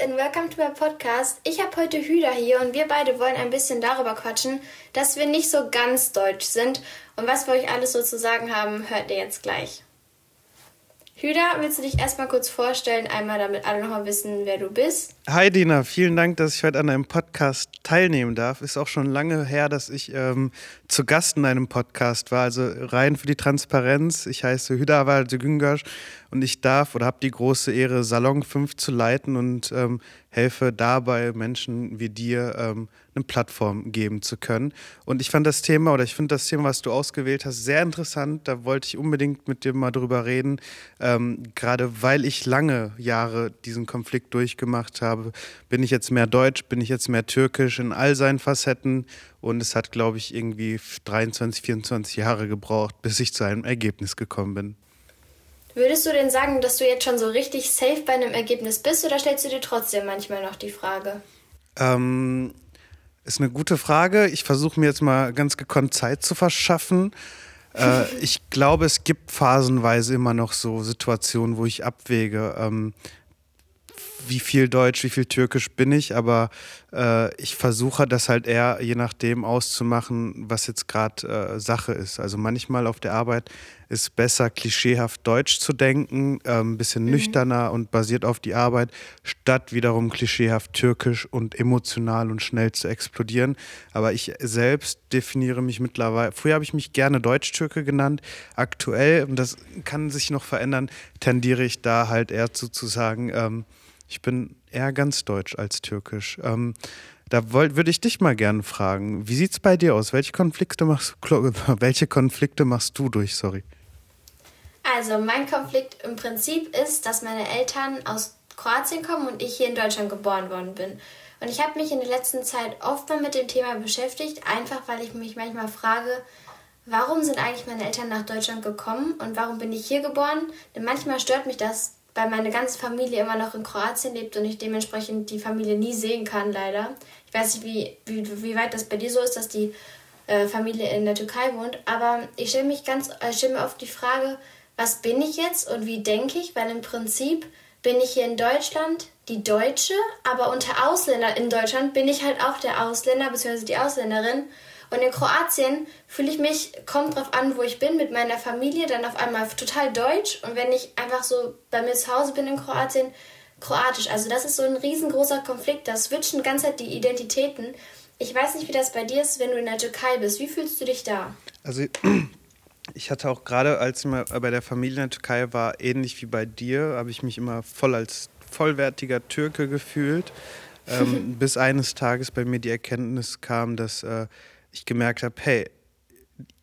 and welcome to my podcast. Ich habe heute Hüda hier und wir beide wollen ein bisschen darüber quatschen, dass wir nicht so ganz deutsch sind. Und was wir euch alles so zu sagen haben, hört ihr jetzt gleich. Hüda, willst du dich erstmal kurz vorstellen, einmal damit alle nochmal wissen, wer du bist? Hi Dina, vielen Dank, dass ich heute an einem Podcast teilnehmen darf. Ist auch schon lange her, dass ich ähm, zu Gast in einem Podcast war. Also rein für die Transparenz. Ich heiße Hüda Walde Güngasch und ich darf oder habe die große Ehre, Salon 5 zu leiten und ähm, helfe dabei, Menschen wie dir ähm, eine Plattform geben zu können. Und ich fand das Thema oder ich finde das Thema, was du ausgewählt hast, sehr interessant. Da wollte ich unbedingt mit dir mal drüber reden, ähm, gerade weil ich lange Jahre diesen Konflikt durchgemacht habe. Bin ich jetzt mehr deutsch, bin ich jetzt mehr türkisch in all seinen Facetten und es hat, glaube ich, irgendwie 23, 24 Jahre gebraucht, bis ich zu einem Ergebnis gekommen bin. Würdest du denn sagen, dass du jetzt schon so richtig safe bei einem Ergebnis bist oder stellst du dir trotzdem manchmal noch die Frage? Ähm, ist eine gute Frage. Ich versuche mir jetzt mal ganz gekonnt Zeit zu verschaffen. Äh, ich glaube, es gibt phasenweise immer noch so Situationen, wo ich abwäge. Ähm, wie viel Deutsch, wie viel Türkisch bin ich, aber äh, ich versuche das halt eher je nachdem auszumachen, was jetzt gerade äh, Sache ist. Also manchmal auf der Arbeit ist besser, klischeehaft Deutsch zu denken, äh, ein bisschen mhm. nüchterner und basiert auf die Arbeit, statt wiederum klischeehaft Türkisch und emotional und schnell zu explodieren. Aber ich selbst definiere mich mittlerweile, früher habe ich mich gerne Deutsch-Türke genannt, aktuell, und das kann sich noch verändern, tendiere ich da halt eher zu, zu sagen, ähm, ich bin eher ganz deutsch als türkisch. Ähm, da würde ich dich mal gerne fragen, wie sieht es bei dir aus? Welche Konflikte machst, welche Konflikte machst du durch? Sorry. Also mein Konflikt im Prinzip ist, dass meine Eltern aus Kroatien kommen und ich hier in Deutschland geboren worden bin. Und ich habe mich in der letzten Zeit oft mal mit dem Thema beschäftigt, einfach weil ich mich manchmal frage, warum sind eigentlich meine Eltern nach Deutschland gekommen und warum bin ich hier geboren? Denn manchmal stört mich das, weil meine ganze Familie immer noch in Kroatien lebt und ich dementsprechend die Familie nie sehen kann, leider. Ich weiß nicht, wie, wie, wie weit das bei dir so ist, dass die äh, Familie in der Türkei wohnt, aber ich stelle mich ganz, äh, stelle mir oft die Frage, was bin ich jetzt und wie denke ich, weil im Prinzip bin ich hier in Deutschland die Deutsche, aber unter Ausländern in Deutschland bin ich halt auch der Ausländer bzw. die Ausländerin und in Kroatien fühle ich mich, kommt drauf an, wo ich bin, mit meiner Familie, dann auf einmal total deutsch. Und wenn ich einfach so bei mir zu Hause bin in Kroatien, kroatisch. Also das ist so ein riesengroßer Konflikt. Da switchen ganze Zeit die Identitäten. Ich weiß nicht, wie das bei dir ist, wenn du in der Türkei bist. Wie fühlst du dich da? Also ich hatte auch gerade, als ich mal bei der Familie in der Türkei war, ähnlich wie bei dir, habe ich mich immer voll als vollwertiger Türke gefühlt. ähm, bis eines Tages bei mir die Erkenntnis kam, dass äh, ich gemerkt habe, hey,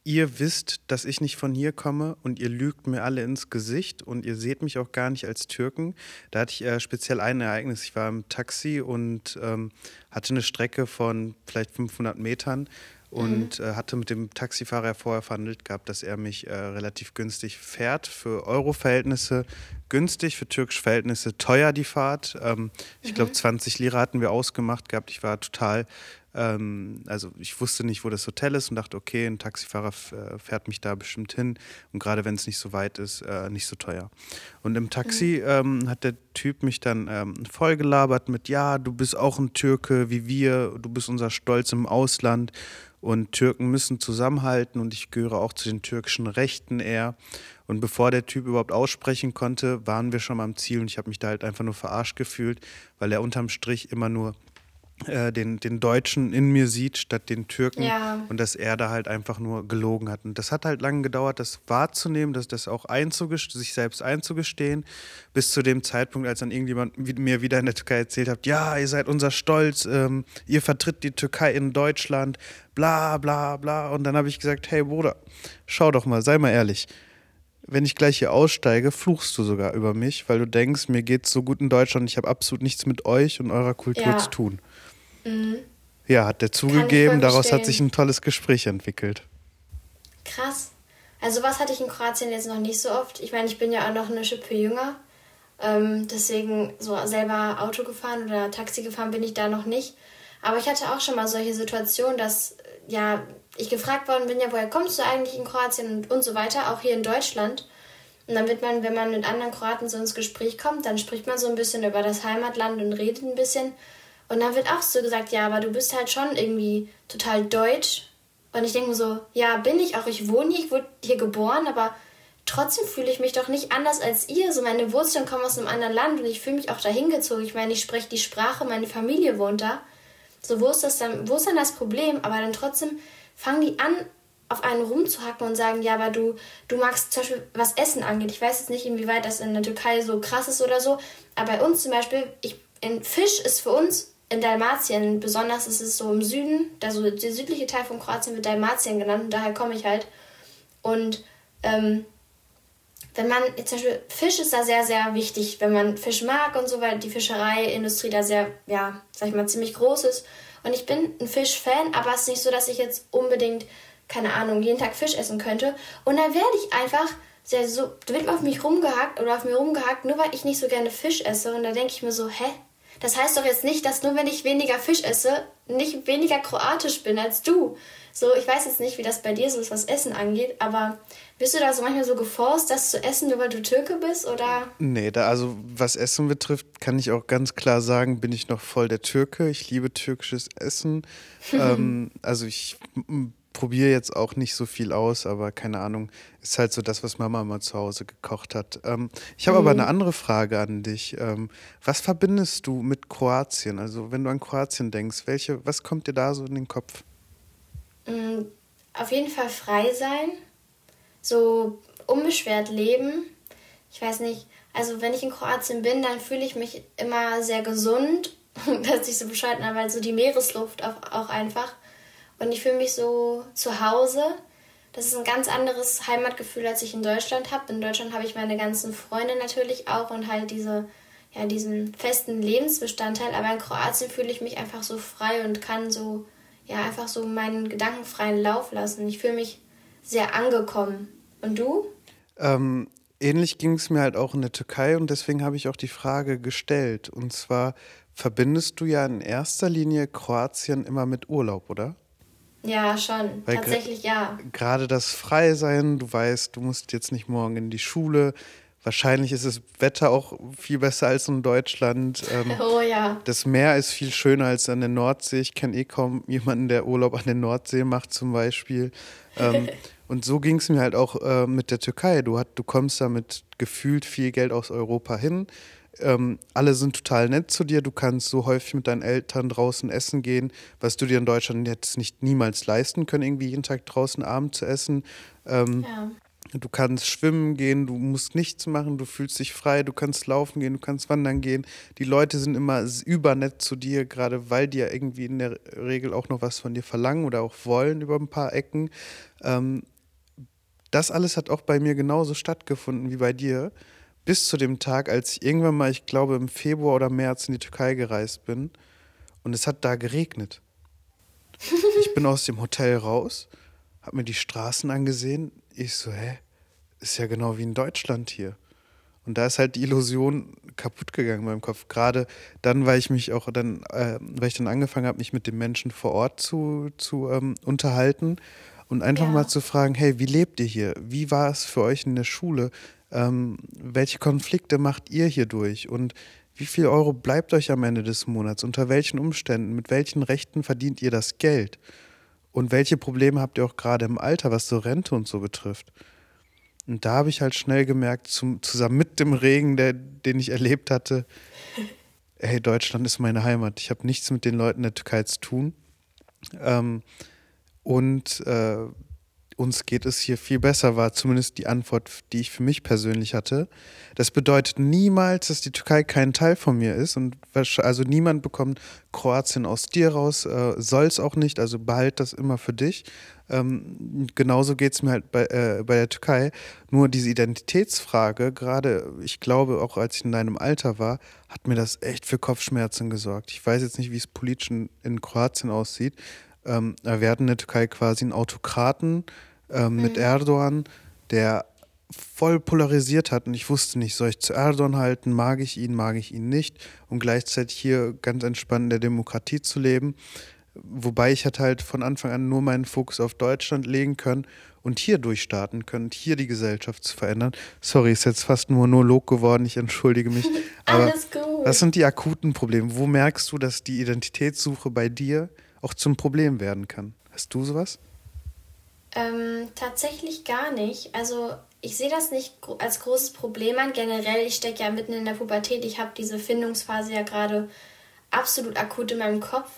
ihr wisst, dass ich nicht von hier komme und ihr lügt mir alle ins Gesicht und ihr seht mich auch gar nicht als Türken. Da hatte ich äh, speziell ein Ereignis. Ich war im Taxi und ähm, hatte eine Strecke von vielleicht 500 Metern und mhm. äh, hatte mit dem Taxifahrer vorher verhandelt gehabt, dass er mich äh, relativ günstig fährt. Für Euro-Verhältnisse günstig, für türkische Verhältnisse teuer die Fahrt. Ähm, ich glaube, 20 Lira hatten wir ausgemacht gehabt. Ich war total ähm, also ich wusste nicht, wo das Hotel ist und dachte, okay, ein Taxifahrer äh, fährt mich da bestimmt hin. Und gerade wenn es nicht so weit ist, äh, nicht so teuer. Und im Taxi mhm. ähm, hat der Typ mich dann ähm, vollgelabert mit, ja, du bist auch ein Türke wie wir, du bist unser Stolz im Ausland. Und Türken müssen zusammenhalten und ich gehöre auch zu den türkischen Rechten eher. Und bevor der Typ überhaupt aussprechen konnte, waren wir schon mal am Ziel und ich habe mich da halt einfach nur verarscht gefühlt, weil er unterm Strich immer nur äh, den, den Deutschen in mir sieht, statt den Türken. Ja. Und dass er da halt einfach nur gelogen hat. Und das hat halt lange gedauert, das wahrzunehmen, dass das auch sich selbst einzugestehen, bis zu dem Zeitpunkt, als dann irgendjemand mir wieder in der Türkei erzählt hat, ja, ihr seid unser Stolz, ähm, ihr vertritt die Türkei in Deutschland, bla bla bla. Und dann habe ich gesagt, hey Bruder, schau doch mal, sei mal ehrlich wenn ich gleich hier aussteige, fluchst du sogar über mich, weil du denkst, mir geht's so gut in Deutschland, ich habe absolut nichts mit euch und eurer Kultur ja. zu tun. Mhm. Ja, hat der zugegeben. Daraus hat sich ein tolles Gespräch entwickelt. Krass. Also was hatte ich in Kroatien jetzt noch nicht so oft. Ich meine, ich bin ja auch noch eine Schippe jünger. Ähm, deswegen so selber Auto gefahren oder Taxi gefahren bin ich da noch nicht. Aber ich hatte auch schon mal solche Situationen, dass ja ich gefragt worden bin, ja, woher kommst du eigentlich in Kroatien und, und so weiter, auch hier in Deutschland. Und dann wird man, wenn man mit anderen Kroaten so ins Gespräch kommt, dann spricht man so ein bisschen über das Heimatland und redet ein bisschen. Und dann wird auch so gesagt, ja, aber du bist halt schon irgendwie total deutsch. Und ich denke mir so, ja, bin ich auch, ich wohne hier, ich wurde hier geboren, aber trotzdem fühle ich mich doch nicht anders als ihr. So meine Wurzeln kommen aus einem anderen Land und ich fühle mich auch dahin gezogen. Ich meine, ich spreche die Sprache, meine Familie wohnt da. So, wo ist das dann, wo ist dann das Problem? Aber dann trotzdem fangen die an, auf einen rumzuhacken und sagen, ja, aber du, du magst zum Beispiel, was Essen angeht. Ich weiß jetzt nicht, inwieweit das in der Türkei so krass ist oder so, aber bei uns zum Beispiel, ich, Fisch ist für uns in Dalmatien, besonders ist es so im Süden, also der südliche Teil von Kroatien wird Dalmatien genannt und daher komme ich halt. Und ähm, wenn man, zum Beispiel, Fisch ist da sehr, sehr wichtig, wenn man Fisch mag und so, weil die Fischereiindustrie da sehr, ja, sag ich mal, ziemlich groß ist. Und ich bin ein Fischfan, aber es ist nicht so, dass ich jetzt unbedingt, keine Ahnung, jeden Tag Fisch essen könnte. Und dann werde ich einfach sehr so, da wird auf mich rumgehackt oder auf mir rumgehackt, nur weil ich nicht so gerne Fisch esse. Und da denke ich mir so, hä? Das heißt doch jetzt nicht, dass nur wenn ich weniger Fisch esse, nicht weniger kroatisch bin als du. So, ich weiß jetzt nicht, wie das bei dir so ist, was Essen angeht, aber bist du da so manchmal so geforst, das zu essen, nur weil du Türke bist, oder? Nee, da, also was Essen betrifft, kann ich auch ganz klar sagen, bin ich noch voll der Türke. Ich liebe türkisches Essen. ähm, also ich probiere jetzt auch nicht so viel aus, aber keine Ahnung, ist halt so das, was Mama mal zu Hause gekocht hat. Ähm, ich habe mhm. aber eine andere Frage an dich. Ähm, was verbindest du mit Kroatien? Also wenn du an Kroatien denkst, welche, was kommt dir da so in den Kopf? Mm, auf jeden Fall frei sein, so unbeschwert leben. Ich weiß nicht, also wenn ich in Kroatien bin, dann fühle ich mich immer sehr gesund. dass ich so bescheiden, aber so die Meeresluft auch, auch einfach. Und ich fühle mich so zu Hause. Das ist ein ganz anderes Heimatgefühl, als ich in Deutschland habe. In Deutschland habe ich meine ganzen Freunde natürlich auch und halt diese, ja, diesen festen Lebensbestandteil. Aber in Kroatien fühle ich mich einfach so frei und kann so ja, einfach so meinen gedankenfreien Lauf lassen. Ich fühle mich sehr angekommen. Und du? Ähm, ähnlich ging es mir halt auch in der Türkei und deswegen habe ich auch die Frage gestellt. Und zwar verbindest du ja in erster Linie Kroatien immer mit Urlaub, oder? Ja, schon. Weil Tatsächlich ja. Gerade das Freisein, du weißt, du musst jetzt nicht morgen in die Schule, Wahrscheinlich ist das Wetter auch viel besser als in Deutschland. Ähm, oh ja. Das Meer ist viel schöner als an der Nordsee. Ich kenne eh kaum jemanden, der Urlaub an der Nordsee macht zum Beispiel. Ähm, und so ging es mir halt auch äh, mit der Türkei. Du, hat, du kommst da mit gefühlt viel Geld aus Europa hin. Ähm, alle sind total nett zu dir. Du kannst so häufig mit deinen Eltern draußen essen gehen, was du dir in Deutschland jetzt nicht niemals leisten können, irgendwie jeden Tag draußen Abend zu essen. Ähm, ja. Du kannst schwimmen gehen, du musst nichts machen, du fühlst dich frei, du kannst laufen gehen, du kannst wandern gehen. Die Leute sind immer übernett zu dir, gerade weil die ja irgendwie in der Regel auch noch was von dir verlangen oder auch wollen über ein paar Ecken. Ähm, das alles hat auch bei mir genauso stattgefunden wie bei dir. Bis zu dem Tag, als ich irgendwann mal, ich glaube im Februar oder März in die Türkei gereist bin und es hat da geregnet. Ich bin aus dem Hotel raus, habe mir die Straßen angesehen. Ich so, hä? ist ja genau wie in Deutschland hier. Und da ist halt die Illusion kaputt gegangen in meinem Kopf. Gerade dann, weil ich mich auch dann, äh, weil ich dann angefangen habe, mich mit den Menschen vor Ort zu, zu ähm, unterhalten und einfach ja. mal zu fragen, hey, wie lebt ihr hier? Wie war es für euch in der Schule? Ähm, welche Konflikte macht ihr hier durch? Und wie viel Euro bleibt euch am Ende des Monats? Unter welchen Umständen? Mit welchen Rechten verdient ihr das Geld? Und welche Probleme habt ihr auch gerade im Alter, was so Rente und so betrifft? Und da habe ich halt schnell gemerkt, zum, zusammen mit dem Regen, der, den ich erlebt hatte, hey, Deutschland ist meine Heimat. Ich habe nichts mit den Leuten der Türkei zu tun. Ähm, und äh, uns geht es hier viel besser, war zumindest die Antwort, die ich für mich persönlich hatte. Das bedeutet niemals, dass die Türkei kein Teil von mir ist und also niemand bekommt Kroatien aus dir raus, äh, soll es auch nicht, also behalt das immer für dich. Ähm, genauso geht es mir halt bei, äh, bei der Türkei. Nur diese Identitätsfrage, gerade ich glaube auch als ich in deinem Alter war, hat mir das echt für Kopfschmerzen gesorgt. Ich weiß jetzt nicht, wie es politisch in, in Kroatien aussieht. Ähm, wir hatten in der Türkei quasi einen Autokraten ähm, mhm. mit Erdogan, der voll polarisiert hat und ich wusste nicht, soll ich zu Erdogan halten, mag ich ihn, mag ich ihn nicht und gleichzeitig hier ganz entspannt in der Demokratie zu leben. Wobei ich hatte halt von Anfang an nur meinen Fokus auf Deutschland legen können und hier durchstarten können, hier die Gesellschaft zu verändern. Sorry, ist jetzt fast nur Monolog geworden, ich entschuldige mich. Aber Alles gut. Was sind die akuten Probleme? Wo merkst du, dass die Identitätssuche bei dir auch zum Problem werden kann? Hast du sowas? Ähm, tatsächlich gar nicht. Also ich sehe das nicht als großes Problem an. Generell, ich stecke ja mitten in der Pubertät. Ich habe diese Findungsphase ja gerade absolut akut in meinem Kopf.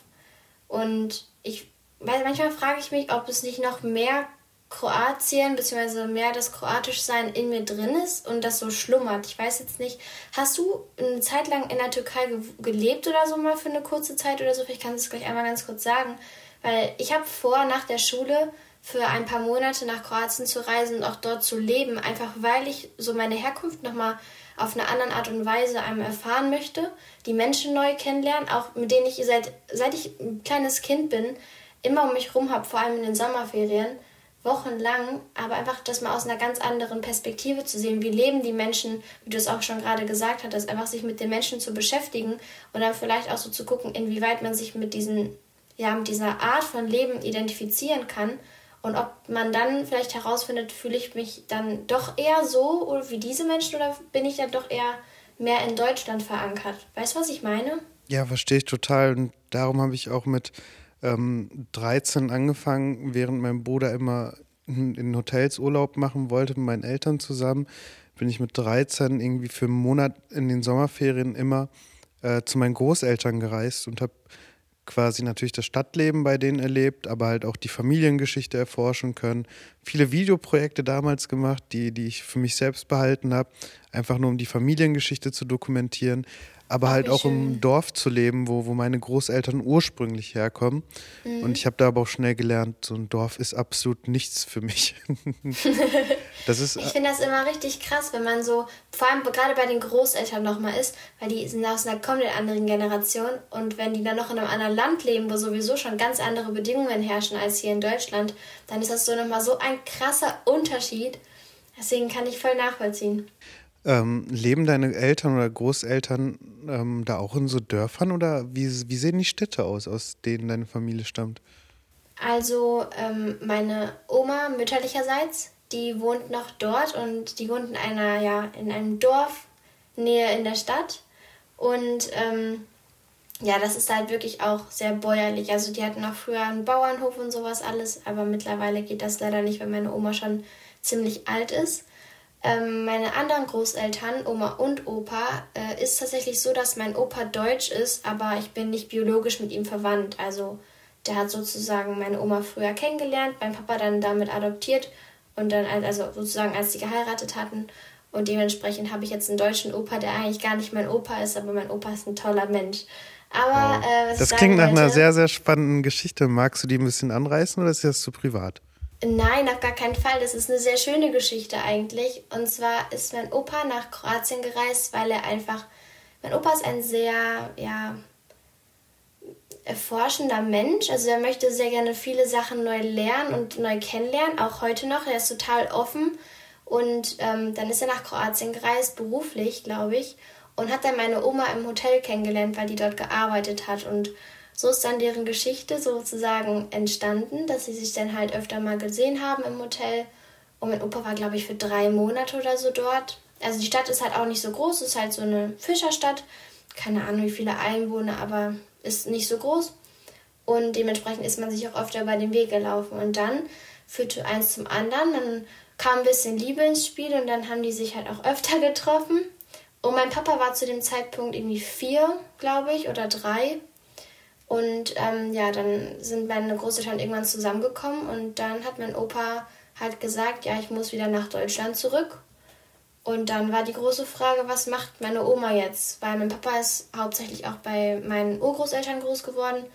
Und ich, weil manchmal frage ich mich, ob es nicht noch mehr Kroatien bzw. mehr das Kroatischsein in mir drin ist und das so schlummert. Ich weiß jetzt nicht, hast du eine Zeit lang in der Türkei ge gelebt oder so mal für eine kurze Zeit oder so? Vielleicht kannst du es gleich einmal ganz kurz sagen. Weil ich habe vor, nach der Schule für ein paar Monate nach Kroatien zu reisen und auch dort zu leben, einfach weil ich so meine Herkunft nochmal auf eine andere Art und Weise einmal erfahren möchte, die Menschen neu kennenlernen, auch mit denen ich seit, seit ich ein kleines Kind bin, immer um mich rum habe, vor allem in den Sommerferien, wochenlang, aber einfach das mal aus einer ganz anderen Perspektive zu sehen. Wie leben die Menschen, wie du es auch schon gerade gesagt hattest, einfach sich mit den Menschen zu beschäftigen und dann vielleicht auch so zu gucken, inwieweit man sich mit diesen, ja, mit dieser Art von Leben identifizieren kann und ob man dann vielleicht herausfindet, fühle ich mich dann doch eher so wie diese Menschen oder bin ich dann doch eher mehr in Deutschland verankert? Weißt du, was ich meine? Ja, verstehe ich total. Und darum habe ich auch mit ähm, 13 angefangen, während mein Bruder immer in Hotels Urlaub machen wollte mit meinen Eltern zusammen, bin ich mit 13 irgendwie für einen Monat in den Sommerferien immer äh, zu meinen Großeltern gereist und habe quasi natürlich das Stadtleben bei denen erlebt, aber halt auch die Familiengeschichte erforschen können. Viele Videoprojekte damals gemacht, die, die ich für mich selbst behalten habe, einfach nur um die Familiengeschichte zu dokumentieren, aber Ach, halt auch schön. im Dorf zu leben, wo, wo meine Großeltern ursprünglich herkommen. Mhm. Und ich habe da aber auch schnell gelernt, so ein Dorf ist absolut nichts für mich. das ist, ich finde das immer richtig krass, wenn man so, vor allem gerade bei den Großeltern nochmal ist, weil die sind aus einer komplett anderen Generation und wenn die dann noch in einem anderen Land leben, wo sowieso schon ganz andere Bedingungen herrschen als hier in Deutschland, dann ist das so nochmal so ein krasser Unterschied. Deswegen kann ich voll nachvollziehen. Ähm, leben deine Eltern oder Großeltern ähm, da auch in so Dörfern oder wie, wie sehen die Städte aus, aus denen deine Familie stammt? Also ähm, meine Oma mütterlicherseits, die wohnt noch dort und die wohnt in einer, ja, in einem Dorf näher in der Stadt. Und ähm, ja, das ist halt wirklich auch sehr bäuerlich. Also die hatten auch früher einen Bauernhof und sowas alles, aber mittlerweile geht das leider nicht, weil meine Oma schon ziemlich alt ist. Ähm, meine anderen Großeltern, Oma und Opa, äh, ist tatsächlich so, dass mein Opa deutsch ist, aber ich bin nicht biologisch mit ihm verwandt. Also der hat sozusagen meine Oma früher kennengelernt, mein Papa dann damit adoptiert und dann, also sozusagen als sie geheiratet hatten. Und dementsprechend habe ich jetzt einen deutschen Opa, der eigentlich gar nicht mein Opa ist, aber mein Opa ist ein toller Mensch. Aber äh, das klingt nach einer sehr, sehr spannenden Geschichte. Magst du die ein bisschen anreißen oder ist das zu privat? Nein, auf gar keinen Fall. Das ist eine sehr schöne Geschichte eigentlich. Und zwar ist mein Opa nach Kroatien gereist, weil er einfach. Mein Opa ist ein sehr, ja, erforschender Mensch. Also er möchte sehr gerne viele Sachen neu lernen und neu kennenlernen, auch heute noch. Er ist total offen. Und ähm, dann ist er nach Kroatien gereist, beruflich, glaube ich, und hat dann meine Oma im Hotel kennengelernt, weil die dort gearbeitet hat. Und so ist dann deren Geschichte sozusagen entstanden, dass sie sich dann halt öfter mal gesehen haben im Hotel. Und mein Opa war, glaube ich, für drei Monate oder so dort. Also die Stadt ist halt auch nicht so groß, ist halt so eine Fischerstadt. Keine Ahnung, wie viele Einwohner, aber ist nicht so groß. Und dementsprechend ist man sich auch öfter über den Weg gelaufen. Und dann führte eins zum anderen. Dann kam ein bisschen Liebe ins Spiel und dann haben die sich halt auch öfter getroffen. Und mein Papa war zu dem Zeitpunkt irgendwie vier, glaube ich, oder drei. Und ähm, ja, dann sind meine Großeltern irgendwann zusammengekommen und dann hat mein Opa halt gesagt, ja, ich muss wieder nach Deutschland zurück. Und dann war die große Frage, was macht meine Oma jetzt? Weil mein Papa ist hauptsächlich auch bei meinen Urgroßeltern groß geworden.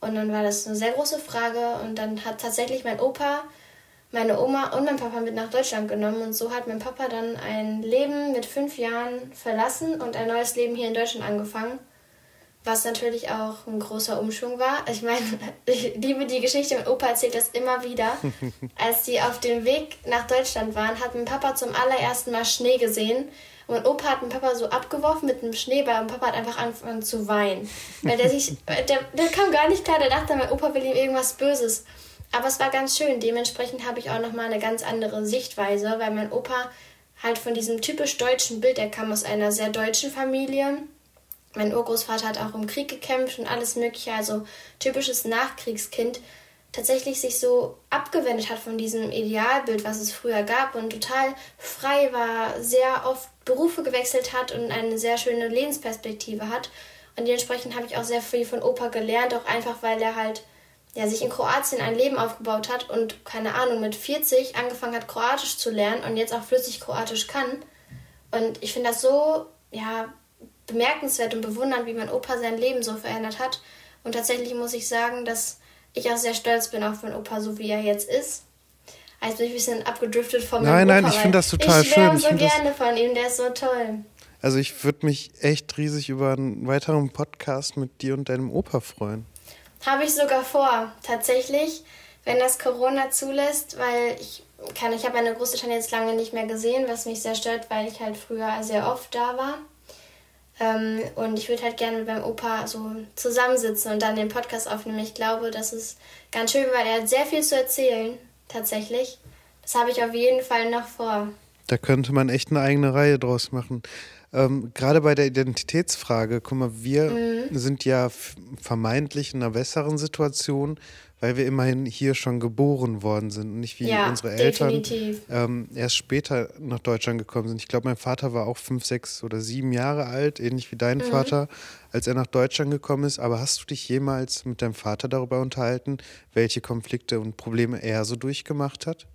Und dann war das eine sehr große Frage. Und dann hat tatsächlich mein Opa meine Oma und mein Papa mit nach Deutschland genommen. Und so hat mein Papa dann ein Leben mit fünf Jahren verlassen und ein neues Leben hier in Deutschland angefangen was natürlich auch ein großer Umschwung war. Ich meine, ich liebe die Geschichte und Opa erzählt das immer wieder. Als sie auf dem Weg nach Deutschland waren, hat mein Papa zum allerersten Mal Schnee gesehen. Und Opa hat den Papa so abgeworfen mit einem Schneeball und Papa hat einfach angefangen zu weinen. Weil der sich, der, der kam gar nicht klar, der dachte, mein Opa will ihm irgendwas Böses. Aber es war ganz schön. Dementsprechend habe ich auch nochmal eine ganz andere Sichtweise, weil mein Opa halt von diesem typisch deutschen Bild, der kam aus einer sehr deutschen Familie mein Urgroßvater hat auch im Krieg gekämpft und alles Mögliche, also typisches Nachkriegskind, tatsächlich sich so abgewendet hat von diesem Idealbild, was es früher gab und total frei war, sehr oft Berufe gewechselt hat und eine sehr schöne Lebensperspektive hat. Und dementsprechend habe ich auch sehr viel von Opa gelernt, auch einfach weil er halt ja, sich in Kroatien ein Leben aufgebaut hat und keine Ahnung, mit 40 angefangen hat, Kroatisch zu lernen und jetzt auch flüssig Kroatisch kann. Und ich finde das so, ja, bemerkenswert und bewundernd, wie mein Opa sein Leben so verändert hat. Und tatsächlich muss ich sagen, dass ich auch sehr stolz bin auf meinen Opa, so wie er jetzt ist. Also bin ich ein bisschen abgedriftet von meinem Nein, nein, ich finde das total ich schön. Ich so gerne von ihm, der ist so toll. Also ich würde mich echt riesig über einen weiteren Podcast mit dir und deinem Opa freuen. Habe ich sogar vor, tatsächlich, wenn das Corona zulässt, weil ich kann, ich habe meine Großeltern jetzt lange nicht mehr gesehen, was mich sehr stört, weil ich halt früher sehr oft da war. Ähm, und ich würde halt gerne mit meinem Opa so zusammensitzen und dann den Podcast aufnehmen. Ich glaube, das ist ganz schön, weil er hat sehr viel zu erzählen, tatsächlich. Das habe ich auf jeden Fall noch vor. Da könnte man echt eine eigene Reihe draus machen. Ähm, Gerade bei der Identitätsfrage, guck mal, wir mhm. sind ja vermeintlich in einer besseren Situation, weil wir immerhin hier schon geboren worden sind und nicht wie ja, unsere Eltern ähm, erst später nach Deutschland gekommen sind. Ich glaube, mein Vater war auch fünf, sechs oder sieben Jahre alt, ähnlich wie dein mhm. Vater, als er nach Deutschland gekommen ist. Aber hast du dich jemals mit deinem Vater darüber unterhalten, welche Konflikte und Probleme er so durchgemacht hat?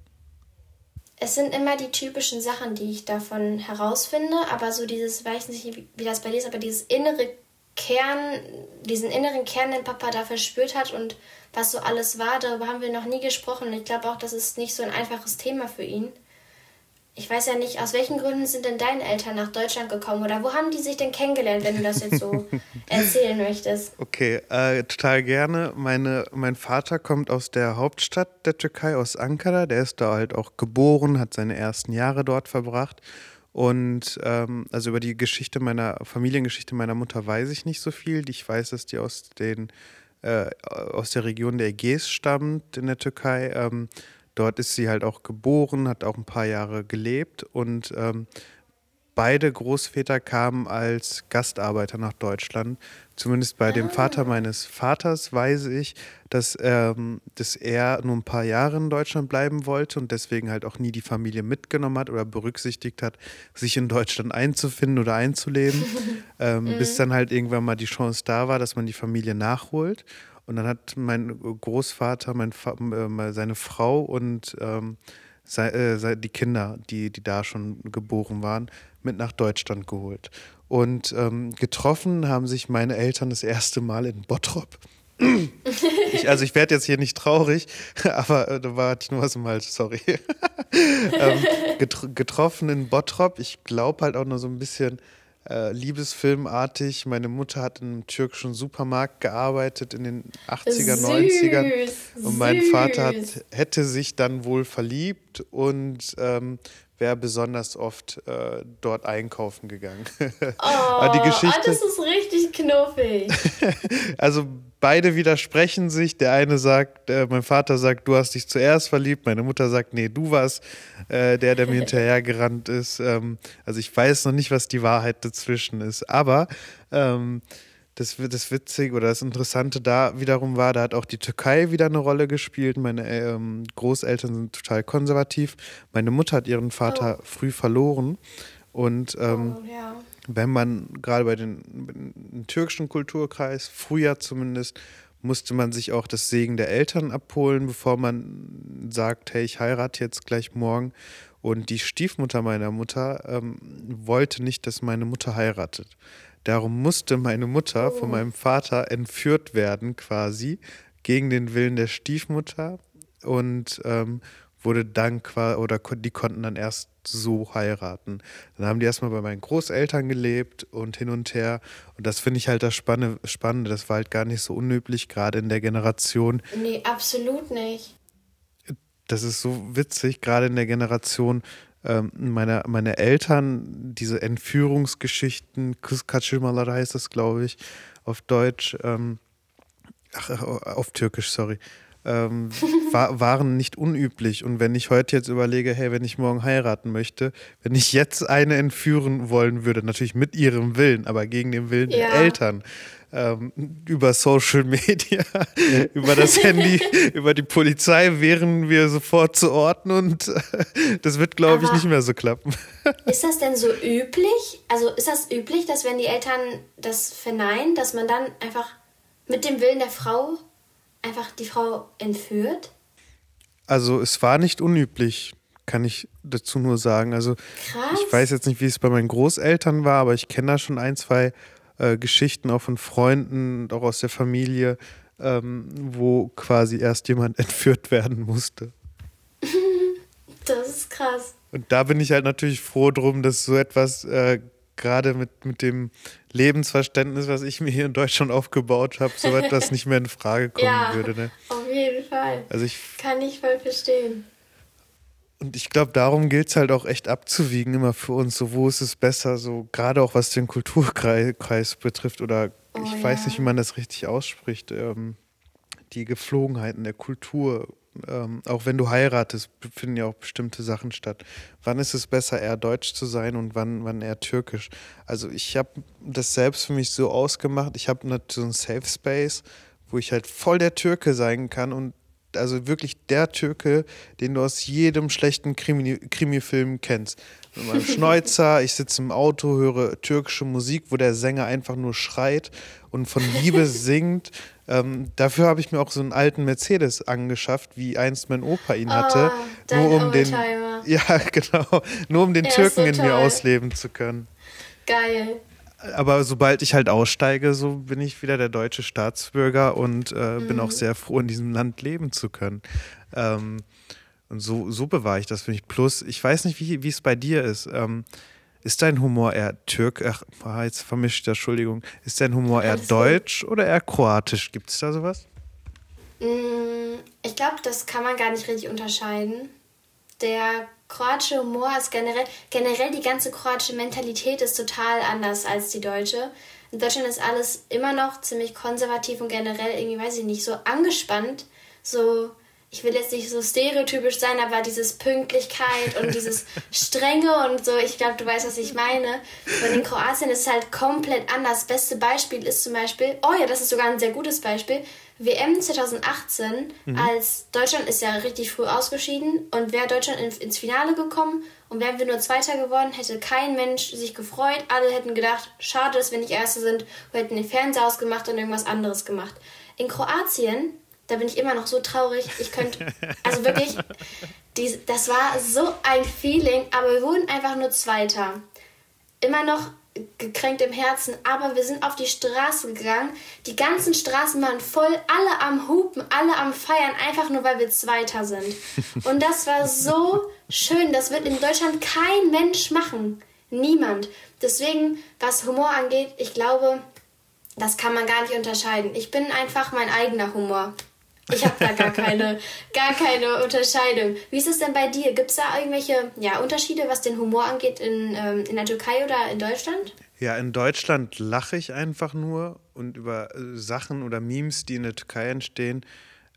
Es sind immer die typischen Sachen, die ich davon herausfinde, aber so dieses, weiß nicht, wie das bei dir ist, aber dieses innere Kern, diesen inneren Kern, den Papa da verspürt hat und was so alles war, darüber haben wir noch nie gesprochen. Ich glaube auch, das ist nicht so ein einfaches Thema für ihn. Ich weiß ja nicht, aus welchen Gründen sind denn deine Eltern nach Deutschland gekommen oder wo haben die sich denn kennengelernt, wenn du das jetzt so erzählen möchtest? Okay, äh, total gerne. Meine, mein Vater kommt aus der Hauptstadt der Türkei, aus Ankara. Der ist da halt auch geboren, hat seine ersten Jahre dort verbracht. Und ähm, also über die Geschichte meiner Familiengeschichte meiner Mutter weiß ich nicht so viel. Ich weiß, dass die aus den äh, aus der Region der Ägäis stammt in der Türkei. Ähm, dort ist sie halt auch geboren, hat auch ein paar Jahre gelebt und ähm, beide Großväter kamen als Gastarbeiter nach Deutschland. Zumindest bei dem Vater ah. meines Vaters weiß ich, dass, ähm, dass er nur ein paar Jahre in Deutschland bleiben wollte und deswegen halt auch nie die Familie mitgenommen hat oder berücksichtigt hat, sich in Deutschland einzufinden oder einzuleben, ähm, mhm. bis dann halt irgendwann mal die Chance da war, dass man die Familie nachholt. Und dann hat mein Großvater, mein Fa äh, seine Frau und ähm, äh, die Kinder, die, die da schon geboren waren, mit nach Deutschland geholt. Und ähm, getroffen haben sich meine Eltern das erste Mal in Bottrop. ich, also ich werde jetzt hier nicht traurig, aber äh, da war ich nur was im Hals, sorry. ähm, getr getroffen in Bottrop. Ich glaube halt auch nur so ein bisschen äh, Liebesfilmartig. Meine Mutter hat in einem türkischen Supermarkt gearbeitet in den 80er, süß, 90ern. Und mein süß. Vater hat, hätte sich dann wohl verliebt und ähm, wäre besonders oft äh, dort einkaufen gegangen. Oh, die Geschichte, das ist richtig knuffig. also beide widersprechen sich. Der eine sagt, äh, mein Vater sagt, du hast dich zuerst verliebt. Meine Mutter sagt, nee, du warst äh, der, der mir hinterhergerannt ist. Ähm, also ich weiß noch nicht, was die Wahrheit dazwischen ist. Aber ähm, das, das Witzige oder das Interessante da wiederum war, da hat auch die Türkei wieder eine Rolle gespielt. Meine ähm, Großeltern sind total konservativ. Meine Mutter hat ihren Vater oh. früh verloren. Und ähm, oh, ja. wenn man gerade bei den türkischen Kulturkreis, früher zumindest, musste man sich auch das Segen der Eltern abholen, bevor man sagt, hey, ich heirate jetzt gleich morgen. Und die Stiefmutter meiner Mutter ähm, wollte nicht, dass meine Mutter heiratet. Darum musste meine Mutter oh. von meinem Vater entführt werden, quasi, gegen den Willen der Stiefmutter und ähm, wurde dann oder die konnten dann erst so heiraten. Dann haben die erstmal bei meinen Großeltern gelebt und hin und her. Und das finde ich halt das Spannende. Das war halt gar nicht so unüblich, gerade in der Generation. Nee, absolut nicht. Das ist so witzig, gerade in der Generation ähm, meiner, meine Eltern, diese Entführungsgeschichten, Kaçırmalar heißt das, glaube ich, auf Deutsch, ähm, ach, auf Türkisch, sorry ähm, war, waren nicht unüblich. Und wenn ich heute jetzt überlege, hey, wenn ich morgen heiraten möchte, wenn ich jetzt eine entführen wollen würde, natürlich mit ihrem Willen, aber gegen den Willen ja. der Eltern, ähm, über Social Media, über das Handy, über die Polizei wären wir sofort zu orten und das wird, glaube ich, nicht mehr so klappen. ist das denn so üblich? Also ist das üblich, dass wenn die Eltern das verneinen, dass man dann einfach mit dem Willen der Frau einfach die Frau entführt? Also es war nicht unüblich, kann ich dazu nur sagen. Also Krass. ich weiß jetzt nicht, wie es bei meinen Großeltern war, aber ich kenne da schon ein, zwei äh, Geschichten auch von Freunden, auch aus der Familie, ähm, wo quasi erst jemand entführt werden musste. das ist krass. Und da bin ich halt natürlich froh drum, dass so etwas äh, gerade mit, mit dem Lebensverständnis, was ich mir hier in Deutschland aufgebaut habe, so etwas nicht mehr in Frage kommen ja, würde. Ne? Auf jeden Fall. Also ich, Kann ich voll verstehen. Und ich glaube, darum gilt es halt auch echt abzuwiegen, immer für uns, so wo ist es besser, so gerade auch was den Kulturkreis betrifft oder oh, ich ja. weiß nicht, wie man das richtig ausspricht, ähm, die Geflogenheiten der Kultur ähm, auch wenn du heiratest, finden ja auch bestimmte Sachen statt. Wann ist es besser, eher deutsch zu sein und wann, wann eher türkisch? Also ich habe das selbst für mich so ausgemacht. Ich habe so einen Safe Space, wo ich halt voll der Türke sein kann und also wirklich der Türke, den du aus jedem schlechten Krimi, Krimi-Film kennst. Mit meinem Schneuzer, ich sitze im Auto, höre türkische Musik, wo der Sänger einfach nur schreit und von Liebe singt ähm, dafür habe ich mir auch so einen alten Mercedes angeschafft, wie einst mein Opa ihn hatte. Oh, nur um den, ja, genau, nur um den Türken so in mir ausleben zu können. Geil. Aber sobald ich halt aussteige, so bin ich wieder der deutsche Staatsbürger und äh, mhm. bin auch sehr froh, in diesem Land leben zu können. Ähm, und so, so bewahre ich das für mich. Plus, ich weiß nicht, wie es bei dir ist. Ähm, ist dein Humor eher türk, ach, ah, jetzt vermischt ich das, Entschuldigung. Ist dein Humor eher deutsch oder eher kroatisch? Gibt es da sowas? Mm, ich glaube, das kann man gar nicht richtig unterscheiden. Der kroatische Humor ist generell, generell die ganze kroatische Mentalität ist total anders als die deutsche. In Deutschland ist alles immer noch ziemlich konservativ und generell irgendwie, weiß ich nicht, so angespannt. So, ich will jetzt nicht so stereotypisch sein, aber dieses Pünktlichkeit und dieses Strenge und so, ich glaube, du weißt, was ich meine. Und in Kroatien ist es halt komplett anders. Beste Beispiel ist zum Beispiel, oh ja, das ist sogar ein sehr gutes Beispiel, WM 2018, mhm. als Deutschland ist ja richtig früh ausgeschieden und wäre Deutschland in, ins Finale gekommen und wären wir nur Zweiter geworden, hätte kein Mensch sich gefreut. Alle hätten gedacht, schade, dass wir nicht Erste sind, wir hätten den Fernseher ausgemacht und irgendwas anderes gemacht. In Kroatien da bin ich immer noch so traurig. Ich könnte, also wirklich, die, das war so ein Feeling, aber wir wurden einfach nur Zweiter. Immer noch gekränkt im Herzen, aber wir sind auf die Straße gegangen. Die ganzen Straßen waren voll, alle am Hupen, alle am Feiern, einfach nur weil wir Zweiter sind. Und das war so schön. Das wird in Deutschland kein Mensch machen. Niemand. Deswegen, was Humor angeht, ich glaube, das kann man gar nicht unterscheiden. Ich bin einfach mein eigener Humor. Ich habe da gar keine, gar keine Unterscheidung. Wie ist es denn bei dir? Gibt es da irgendwelche ja, Unterschiede, was den Humor angeht in, ähm, in der Türkei oder in Deutschland? Ja, in Deutschland lache ich einfach nur und über äh, Sachen oder Memes, die in der Türkei entstehen,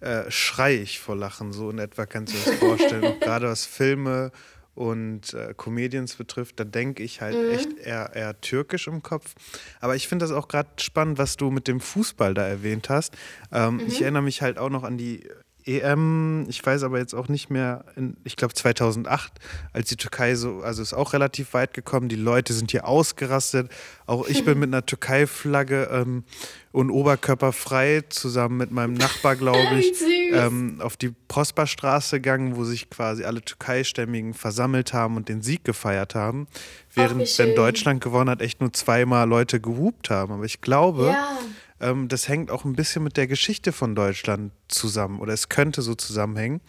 äh, schreie ich vor Lachen. So in etwa kannst du dir das vorstellen. Gerade was Filme und äh, Comedians betrifft, da denke ich halt mhm. echt eher, eher türkisch im Kopf. Aber ich finde das auch gerade spannend, was du mit dem Fußball da erwähnt hast. Ähm, mhm. Ich erinnere mich halt auch noch an die EM, ich weiß aber jetzt auch nicht mehr, in, ich glaube 2008, als die Türkei so, also ist auch relativ weit gekommen, die Leute sind hier ausgerastet. Auch ich bin mit einer Türkei-Flagge ähm, und Oberkörper frei zusammen mit meinem Nachbar, glaube ich, ähm, auf die Prosperstraße gegangen, wo sich quasi alle Türkeistämmigen versammelt haben und den Sieg gefeiert haben. Während, wenn Deutschland gewonnen hat, echt nur zweimal Leute gehupt haben. Aber ich glaube, ja ähm, das hängt auch ein bisschen mit der Geschichte von Deutschland zusammen oder es könnte so zusammenhängen.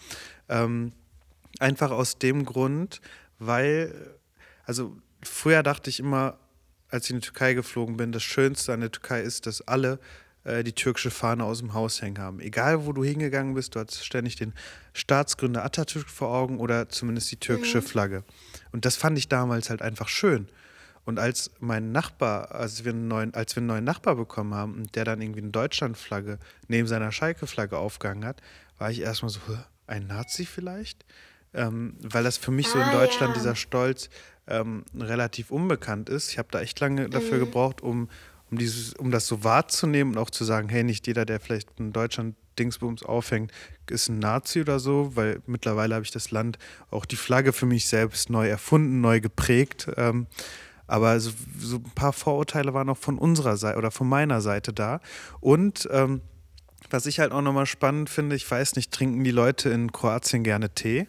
Ähm, Einfach aus dem Grund, weil, also früher dachte ich immer, als ich in die Türkei geflogen bin, das Schönste an der Türkei ist, dass alle äh, die türkische Fahne aus dem Haus hängen haben. Egal, wo du hingegangen bist, du hattest ständig den Staatsgründer Atatürk vor Augen oder zumindest die türkische mhm. Flagge. Und das fand ich damals halt einfach schön. Und als mein Nachbar, als wir einen neuen, als wir einen neuen Nachbar bekommen haben und der dann irgendwie eine Deutschlandflagge neben seiner Schalke-Flagge aufgehangen hat, war ich erstmal so, ein Nazi vielleicht? Ähm, weil das für mich so in ah, Deutschland dieser Stolz ähm, relativ unbekannt ist. Ich habe da echt lange dafür mhm. gebraucht, um, um, dieses, um das so wahrzunehmen und auch zu sagen, hey, nicht jeder, der vielleicht in Deutschland Dingsbums aufhängt, ist ein Nazi oder so, weil mittlerweile habe ich das Land, auch die Flagge für mich selbst neu erfunden, neu geprägt. Ähm, aber so, so, ein paar Vorurteile waren auch von unserer Seite oder von meiner Seite da. Und ähm, was ich halt auch nochmal spannend finde, ich weiß nicht, trinken die Leute in Kroatien gerne Tee?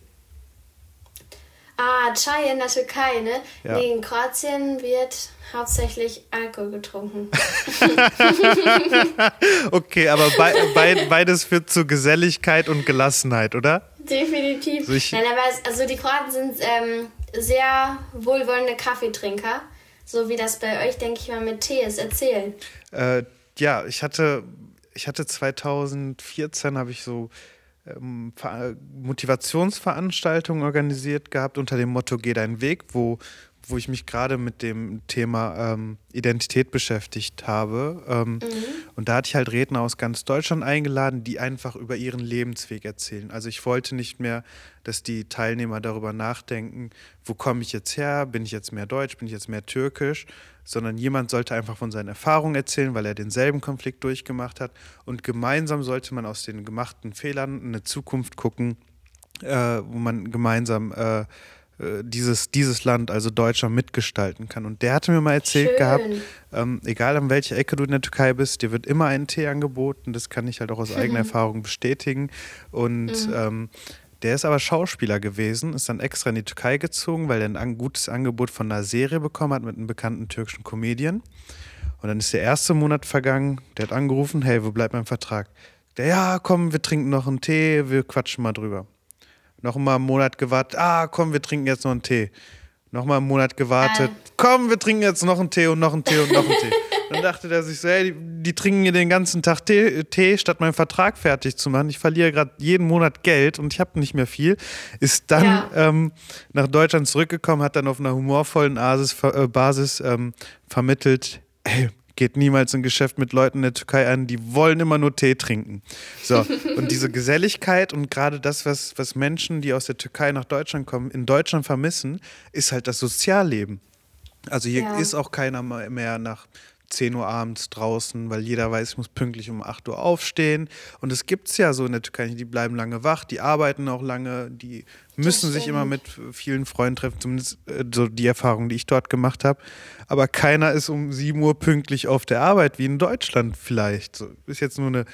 Ah, Chai in der Türkei, ne? Ja. Nee, in Kroatien wird hauptsächlich Alkohol getrunken. okay, aber be be beides führt zu Geselligkeit und Gelassenheit, oder? Definitiv. Also, Nein, aber es, also die Kroaten sind ähm, sehr wohlwollende Kaffeetrinker, so wie das bei euch, denke ich mal, mit Tee ist. Erzählen. Äh, ja, ich hatte, ich hatte 2014 habe ich so ähm, Motivationsveranstaltungen organisiert gehabt unter dem Motto Geh deinen Weg, wo, wo ich mich gerade mit dem Thema ähm, Identität beschäftigt habe. Ähm, mhm. Und da hatte ich halt Redner aus ganz Deutschland eingeladen, die einfach über ihren Lebensweg erzählen. Also ich wollte nicht mehr, dass die Teilnehmer darüber nachdenken, wo komme ich jetzt her, bin ich jetzt mehr deutsch, bin ich jetzt mehr türkisch, sondern jemand sollte einfach von seinen Erfahrungen erzählen, weil er denselben Konflikt durchgemacht hat. Und gemeinsam sollte man aus den gemachten Fehlern eine Zukunft gucken, äh, wo man gemeinsam äh, dieses, dieses Land, also Deutschland, mitgestalten kann. Und der hatte mir mal erzählt Schön. gehabt, ähm, egal an welcher Ecke du in der Türkei bist, dir wird immer ein Tee angeboten. Das kann ich halt auch aus eigener Erfahrung bestätigen. Und mhm. ähm, der ist aber Schauspieler gewesen, ist dann extra in die Türkei gezogen, weil er ein gutes Angebot von einer Serie bekommen hat mit einem bekannten türkischen Comedian. Und dann ist der erste Monat vergangen, der hat angerufen, hey, wo bleibt mein Vertrag? Der, ja, komm, wir trinken noch einen Tee, wir quatschen mal drüber. Noch mal einen Monat gewartet, ah, komm, wir trinken jetzt noch einen Tee. Noch mal einen Monat gewartet, ah. komm, wir trinken jetzt noch einen Tee und noch einen Tee und noch einen Tee. Dann dachte der sich so, hey, die, die, trinken hier den ganzen Tag Tee, Tee, statt meinen Vertrag fertig zu machen. Ich verliere gerade jeden Monat Geld und ich habe nicht mehr viel. Ist dann ja. ähm, nach Deutschland zurückgekommen, hat dann auf einer humorvollen Basis, äh, Basis ähm, vermittelt, hey, geht niemals ein Geschäft mit Leuten in der Türkei an, die wollen immer nur Tee trinken. So, und diese Geselligkeit und gerade das, was, was Menschen, die aus der Türkei nach Deutschland kommen, in Deutschland vermissen, ist halt das Sozialleben. Also hier ja. ist auch keiner mehr nach 10 Uhr abends draußen, weil jeder weiß, ich muss pünktlich um 8 Uhr aufstehen. Und es gibt es ja so in der Türkei, die bleiben lange wach, die arbeiten auch lange, die müssen sich immer mit vielen Freunden treffen, zumindest äh, so die Erfahrung, die ich dort gemacht habe. Aber keiner ist um 7 Uhr pünktlich auf der Arbeit, wie in Deutschland vielleicht. So, ist jetzt nur eine,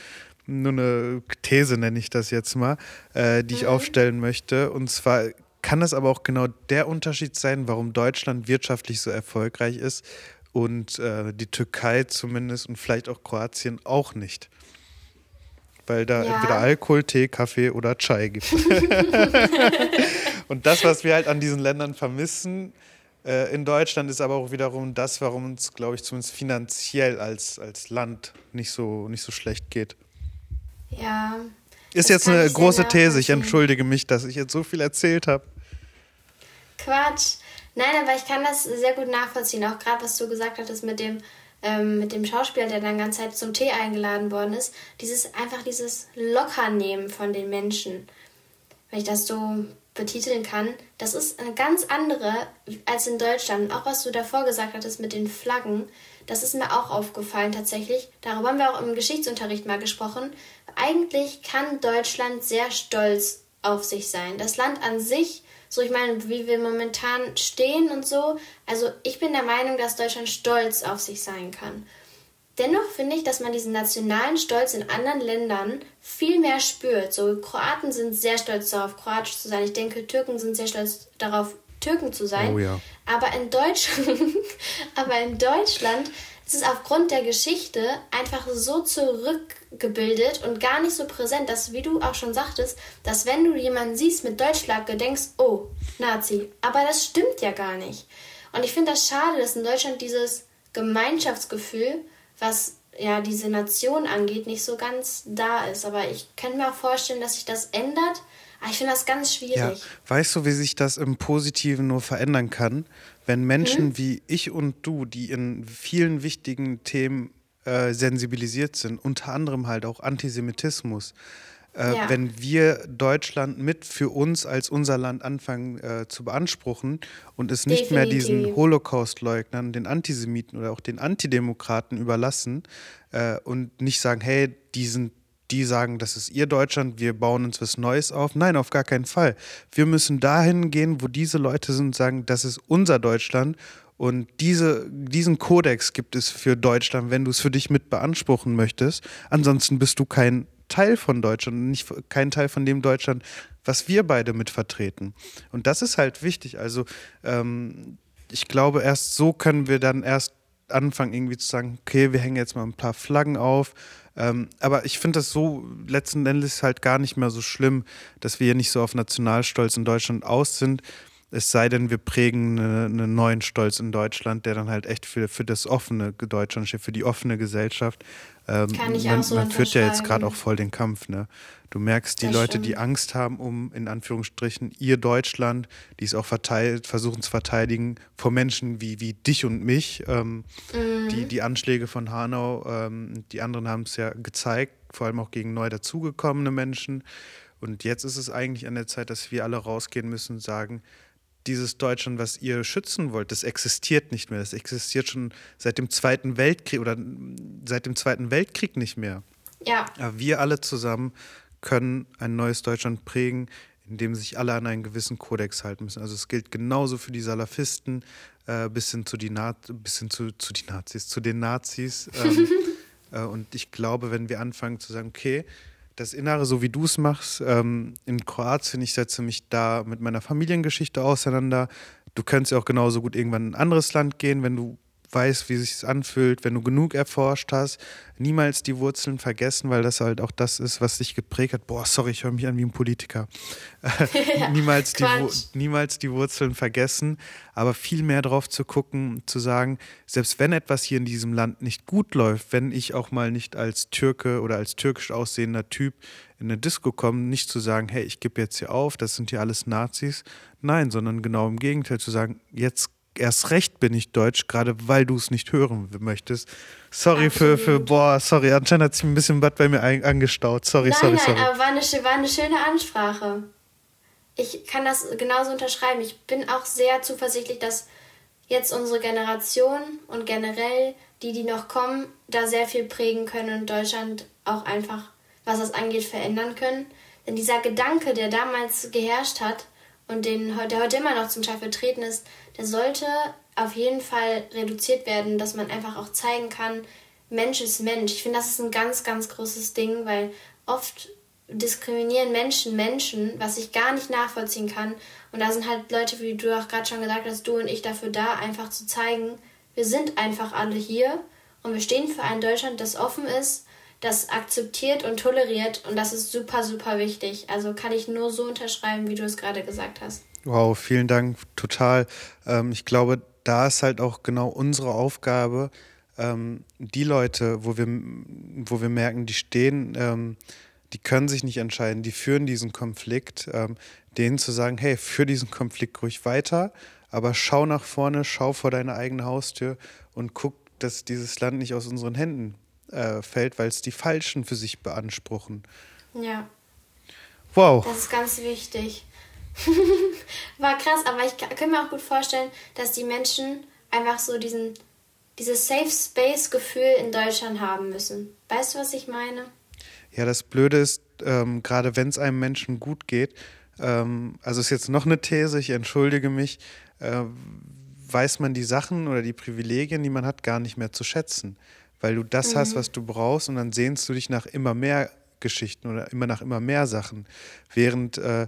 nur eine These, nenne ich das jetzt mal, äh, die ich mhm. aufstellen möchte. Und zwar kann es aber auch genau der Unterschied sein, warum Deutschland wirtschaftlich so erfolgreich ist und äh, die Türkei zumindest und vielleicht auch Kroatien auch nicht. Weil da ja. entweder Alkohol, Tee, Kaffee oder Chai gibt. und das, was wir halt an diesen Ländern vermissen, äh, in Deutschland ist aber auch wiederum das, warum uns, glaube ich, zumindest finanziell als, als Land nicht so, nicht so schlecht geht. Ja. Ist jetzt eine große These. Ich entschuldige mich, dass ich jetzt so viel erzählt habe. Quatsch. Nein, aber ich kann das sehr gut nachvollziehen. Auch gerade, was du gesagt hattest mit dem, ähm, mit dem Schauspieler, der dann ganze Zeit zum Tee eingeladen worden ist. Dieses, einfach dieses Lockernehmen von den Menschen. Wenn ich das so betiteln kann, das ist eine ganz andere als in Deutschland. Auch was du davor gesagt hattest mit den Flaggen, das ist mir auch aufgefallen tatsächlich. Darüber haben wir auch im Geschichtsunterricht mal gesprochen. Eigentlich kann Deutschland sehr stolz auf sich sein. Das Land an sich so, ich meine, wie wir momentan stehen und so. Also, ich bin der Meinung, dass Deutschland stolz auf sich sein kann. Dennoch finde ich, dass man diesen nationalen Stolz in anderen Ländern viel mehr spürt. So, Kroaten sind sehr stolz darauf, kroatisch zu sein. Ich denke, Türken sind sehr stolz darauf, Türken zu sein. Oh ja. Aber in Deutschland, aber in Deutschland es ist aufgrund der Geschichte einfach so zurückgebildet und gar nicht so präsent, dass, wie du auch schon sagtest, dass wenn du jemanden siehst mit Deutschlacke, denkst, oh, Nazi. Aber das stimmt ja gar nicht. Und ich finde das schade, dass in Deutschland dieses Gemeinschaftsgefühl, was ja diese Nation angeht, nicht so ganz da ist. Aber ich kann mir auch vorstellen, dass sich das ändert. Aber ich finde das ganz schwierig. Ja. Weißt du, wie sich das im Positiven nur verändern kann? Wenn Menschen hm? wie ich und du, die in vielen wichtigen Themen äh, sensibilisiert sind, unter anderem halt auch Antisemitismus, äh, ja. wenn wir Deutschland mit für uns als unser Land anfangen äh, zu beanspruchen und es nicht Definitiv. mehr diesen Holocaust-Leugnern, den Antisemiten oder auch den Antidemokraten überlassen äh, und nicht sagen, hey, die sind die sagen, das ist ihr Deutschland, wir bauen uns was Neues auf. Nein, auf gar keinen Fall. Wir müssen dahin gehen, wo diese Leute sind und sagen, das ist unser Deutschland und diese, diesen Kodex gibt es für Deutschland, wenn du es für dich mit beanspruchen möchtest. Ansonsten bist du kein Teil von Deutschland nicht kein Teil von dem Deutschland, was wir beide mit vertreten. Und das ist halt wichtig. Also ähm, ich glaube, erst so können wir dann erst anfangen, irgendwie zu sagen, okay, wir hängen jetzt mal ein paar Flaggen auf. Ähm, aber ich finde das so letzten Endes halt gar nicht mehr so schlimm, dass wir hier nicht so auf Nationalstolz in Deutschland aus sind. Es sei denn, wir prägen einen eine neuen Stolz in Deutschland, der dann halt echt für, für das offene Deutschland steht, für die offene Gesellschaft. Ähm, Kann ich man, auch so man führt ja jetzt gerade auch voll den Kampf. Ne? Du merkst, die das Leute, stimmt. die Angst haben um, in Anführungsstrichen, ihr Deutschland, die es auch verteilt, versuchen zu verteidigen vor Menschen wie, wie dich und mich. Ähm, mhm. die, die Anschläge von Hanau, ähm, die anderen haben es ja gezeigt, vor allem auch gegen neu dazugekommene Menschen. Und jetzt ist es eigentlich an der Zeit, dass wir alle rausgehen müssen und sagen, dieses Deutschland, was ihr schützen wollt, das existiert nicht mehr. Das existiert schon seit dem Zweiten Weltkrieg oder seit dem Zweiten Weltkrieg nicht mehr. Ja. Aber wir alle zusammen können ein neues Deutschland prägen, in dem sich alle an einen gewissen Kodex halten müssen. Also es gilt genauso für die Salafisten äh, bis hin zu, die Na bis hin zu, zu die Nazis, zu den Nazis. Ähm, äh, und ich glaube, wenn wir anfangen zu sagen, okay, das Innere, so wie du es machst, ähm, in Kroatien, ich setze mich da mit meiner Familiengeschichte auseinander. Du könntest ja auch genauso gut irgendwann in ein anderes Land gehen, wenn du weißt, wie sich anfühlt, wenn du genug erforscht hast, niemals die Wurzeln vergessen, weil das halt auch das ist, was dich geprägt hat. Boah, sorry, ich höre mich an wie ein Politiker. niemals, die, niemals die Wurzeln vergessen, aber viel mehr drauf zu gucken, zu sagen, selbst wenn etwas hier in diesem Land nicht gut läuft, wenn ich auch mal nicht als Türke oder als türkisch aussehender Typ in eine Disco komme, nicht zu sagen, hey, ich gebe jetzt hier auf, das sind hier alles Nazis. Nein, sondern genau im Gegenteil zu sagen, jetzt erst recht bin ich deutsch, gerade weil du es nicht hören möchtest. Sorry für, für, boah, sorry, anscheinend hat sich ein bisschen Bad bei mir angestaut. Sorry, nein, sorry, nein, sorry. aber war eine, war eine schöne Ansprache. Ich kann das genauso unterschreiben. Ich bin auch sehr zuversichtlich, dass jetzt unsere Generation und generell die, die noch kommen, da sehr viel prägen können und Deutschland auch einfach, was das angeht, verändern können. Denn dieser Gedanke, der damals geherrscht hat und den, der heute immer noch zum Teil vertreten ist, der sollte auf jeden Fall reduziert werden, dass man einfach auch zeigen kann, Mensch ist Mensch. Ich finde, das ist ein ganz, ganz großes Ding, weil oft diskriminieren Menschen Menschen, was ich gar nicht nachvollziehen kann. Und da sind halt Leute, wie du auch gerade schon gesagt hast, du und ich dafür da, einfach zu zeigen, wir sind einfach alle hier und wir stehen für ein Deutschland, das offen ist, das akzeptiert und toleriert und das ist super, super wichtig. Also kann ich nur so unterschreiben, wie du es gerade gesagt hast. Wow, vielen Dank, total. Ähm, ich glaube, da ist halt auch genau unsere Aufgabe, ähm, die Leute, wo wir, wo wir merken, die stehen, ähm, die können sich nicht entscheiden, die führen diesen Konflikt, ähm, denen zu sagen, hey, führ diesen Konflikt ruhig weiter, aber schau nach vorne, schau vor deine eigene Haustür und guck, dass dieses Land nicht aus unseren Händen äh, fällt, weil es die Falschen für sich beanspruchen. Ja. Wow. Das ist ganz wichtig. War krass, aber ich kann mir auch gut vorstellen, dass die Menschen einfach so diesen, dieses Safe Space Gefühl in Deutschland haben müssen. Weißt du, was ich meine? Ja, das Blöde ist, ähm, gerade wenn es einem Menschen gut geht, ähm, also ist jetzt noch eine These, ich entschuldige mich, äh, weiß man die Sachen oder die Privilegien, die man hat, gar nicht mehr zu schätzen. Weil du das mhm. hast, was du brauchst und dann sehnst du dich nach immer mehr Geschichten oder immer nach immer mehr Sachen. Während äh,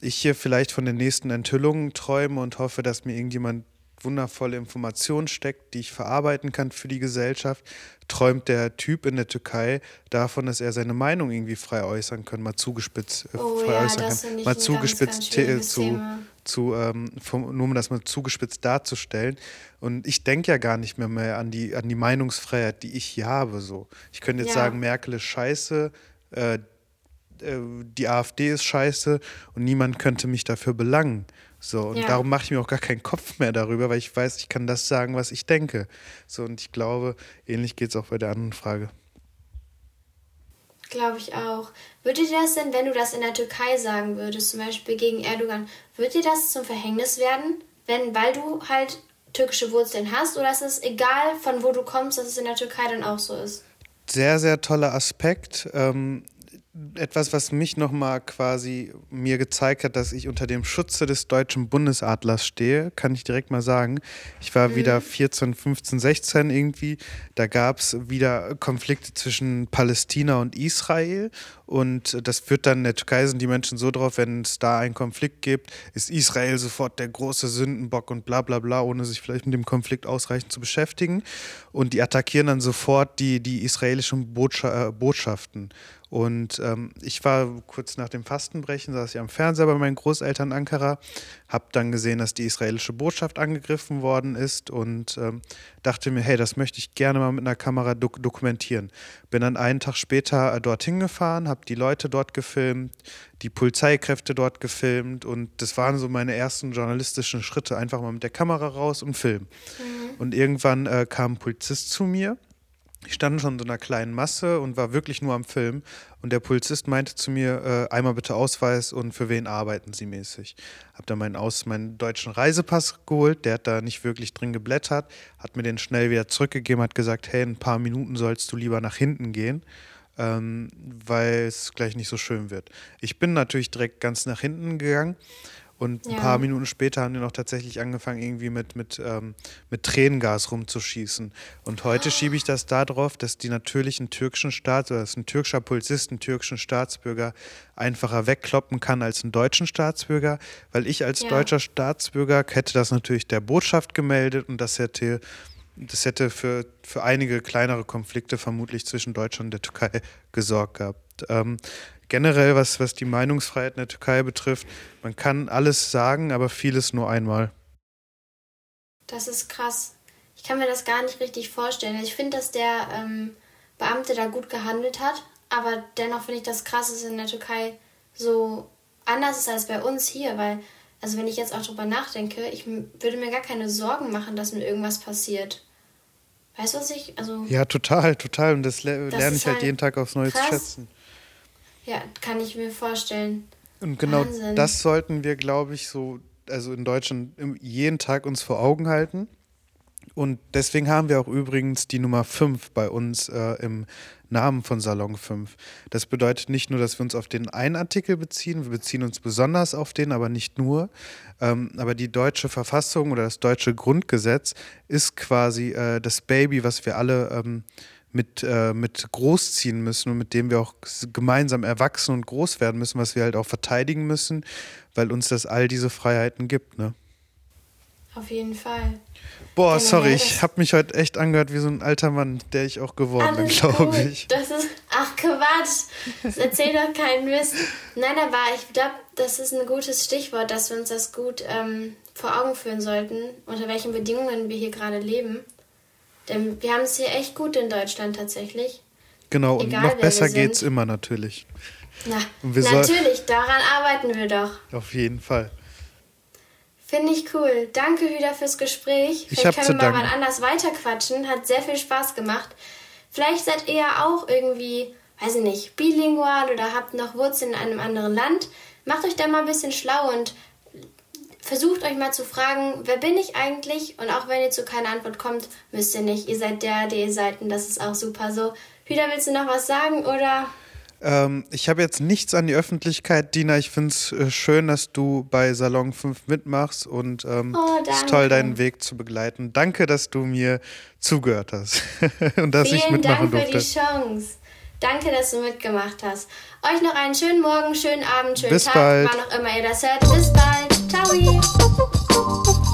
ich hier vielleicht von den nächsten Enthüllungen träume und hoffe, dass mir irgendjemand wundervolle Informationen steckt, die ich verarbeiten kann für die Gesellschaft, träumt der Typ in der Türkei davon, dass er seine Meinung irgendwie frei äußern kann, mal zugespitzt äh, Oh frei ja, äußern kann, mal zugespitzt ganz, ganz zu, Thema. zu ähm, vom, nur um das mal zugespitzt darzustellen. Und ich denke ja gar nicht mehr, mehr an die an die Meinungsfreiheit, die ich hier habe. So, ich könnte jetzt Ja. sagen, Merkel ist scheiße. Äh, äh, die AfD ist scheiße und niemand könnte mich dafür belangen. So, und Ja. darum mache ich mir auch gar keinen Kopf mehr darüber, weil ich weiß, ich kann das sagen, was ich denke. So, und ich glaube, ähnlich geht es auch bei der anderen Frage. Glaube ich auch. Würde dir das denn, wenn du das in der Türkei sagen würdest, zum Beispiel gegen Erdogan, würde dir das zum Verhängnis werden, wenn, weil du halt türkische Wurzeln hast, oder ist es egal, von wo du kommst, dass es in der Türkei dann auch so ist? Sehr, sehr toller Aspekt. Ähm, etwas, was mich nochmal quasi mir gezeigt hat, dass ich unter dem Schutze des deutschen Bundesadlers stehe, kann ich direkt mal sagen. Ich war wieder 14, 15, 16 irgendwie. Da gab es wieder Konflikte zwischen Palästina und Israel. Und das wird dann in der Türkei sind die Menschen so drauf, wenn es da einen Konflikt gibt, ist Israel sofort der große Sündenbock und bla bla bla, ohne sich vielleicht mit dem Konflikt ausreichend zu beschäftigen. Und die attackieren dann sofort die, die israelischen Botscha äh, Botschaften. Und ähm, ich war kurz nach dem Fastenbrechen, saß ich am Fernseher bei meinen Großeltern in Ankara, habe dann gesehen, dass die israelische Botschaft angegriffen worden ist und ähm, dachte mir, hey, das möchte ich gerne mal mit einer Kamera dok dokumentieren. Bin dann einen Tag später äh, dorthin gefahren, habe die Leute dort gefilmt, die Polizeikräfte dort gefilmt und das waren so meine ersten journalistischen Schritte, einfach mal mit der Kamera raus und filmen. Und irgendwann äh, kam ein Polizist zu mir ich stand schon in so einer kleinen Masse und war wirklich nur am Film. Und der Polizist meinte zu mir, äh, einmal bitte Ausweis und für wen arbeiten Sie mäßig. Hab dann meinen, Aus meinen deutschen Reisepass geholt, der hat da nicht wirklich drin geblättert, hat mir den schnell wieder zurückgegeben, hat gesagt, hey, in ein paar Minuten sollst du lieber nach hinten gehen, ähm, weil es gleich nicht so schön wird. Ich bin natürlich direkt ganz nach hinten gegangen. Und ein Ja. paar Minuten später haben die noch tatsächlich angefangen, irgendwie mit, mit, ähm, mit Tränengas rumzuschießen. Und heute schiebe ich das darauf, dass die natürlich einen türkischen Staat oder dass ein türkischer Polizist einen türkischen Staatsbürger einfacher wegkloppen kann als einen deutschen Staatsbürger, weil ich als Ja. deutscher Staatsbürger hätte das natürlich der Botschaft gemeldet und das hätte, das hätte für, für einige kleinere Konflikte vermutlich zwischen Deutschland und der Türkei gesorgt gehabt. Ähm, generell, was, was die Meinungsfreiheit in der Türkei betrifft, man kann alles sagen, aber vieles nur einmal. Das ist krass. Ich kann mir das gar nicht richtig vorstellen. Ich finde, dass der ähm, Beamte da gut gehandelt hat, aber dennoch finde ich das krass, dass es in der Türkei so anders ist als bei uns hier, weil, also wenn ich jetzt auch drüber nachdenke, ich würde mir gar keine Sorgen machen, dass mir irgendwas passiert. Weißt du, was ich, also, ja, total, total. Und das, le Das lerne ich halt halt jeden Tag aufs Neue zu krass. Schätzen. kann ich mir vorstellen. Und genau Wahnsinn. das sollten wir, glaube ich, so, also in Deutschland jeden Tag uns vor Augen halten. Und deswegen haben wir auch übrigens die Nummer 5 bei uns äh, im Namen von Salon 5. Das bedeutet nicht nur, dass wir uns auf den einen Artikel beziehen, wir beziehen uns besonders auf den, aber nicht nur. Ähm, aber die deutsche Verfassung oder das deutsche Grundgesetz ist quasi äh, das Baby, was wir alle ähm, mit, äh, mit großziehen müssen und mit dem wir auch gemeinsam erwachsen und groß werden müssen, was wir halt auch verteidigen müssen, weil uns das all diese Freiheiten gibt. Ne? Auf jeden Fall. Boah, Generell sorry, ich habe mich heute echt angehört wie so ein alter Mann, der ich auch geworden bin, glaube ich. Das ist. Ach Quatsch. Das erzählt doch keinen Mist. Nein, aber ich glaube, das ist ein gutes Stichwort, dass wir uns das gut ähm, vor Augen führen sollten, unter welchen Bedingungen wir hier gerade leben. Denn wir haben es hier echt gut in Deutschland tatsächlich. Genau, und Egal, noch wer wir besser sind. geht's immer natürlich. Na, Und natürlich, daran arbeiten wir doch. Auf jeden Fall. Finde ich cool. Danke wieder fürs Gespräch. Ich Vielleicht können wir mal danken. wann anders weiterquatschen. Hat sehr viel Spaß gemacht. Vielleicht seid ihr ja auch irgendwie, weiß ich nicht, bilingual oder habt noch Wurzeln in einem anderen Land. Macht euch da mal ein bisschen schlau und versucht euch mal zu fragen, wer bin ich eigentlich? Und auch wenn ihr zu keiner Antwort kommt, müsst ihr nicht. Ihr seid der, der ihr seid und das ist auch super so. Hüda, willst du noch was sagen oder? Ähm, ich habe jetzt nichts an die Öffentlichkeit, Dina. Ich finde es äh, schön, dass du bei Salon 5 mitmachst und ähm, Oh, es ist toll, deinen Weg zu begleiten. Danke, dass du mir zugehört hast und dass ich Vielen mitmachen Dank für durfte. die Chance. Danke, dass du mitgemacht hast. Euch noch einen schönen Morgen, schönen Abend, schönen Bis Tag, bald. wann auch immer ihr das hört. Bis bald. Ciao.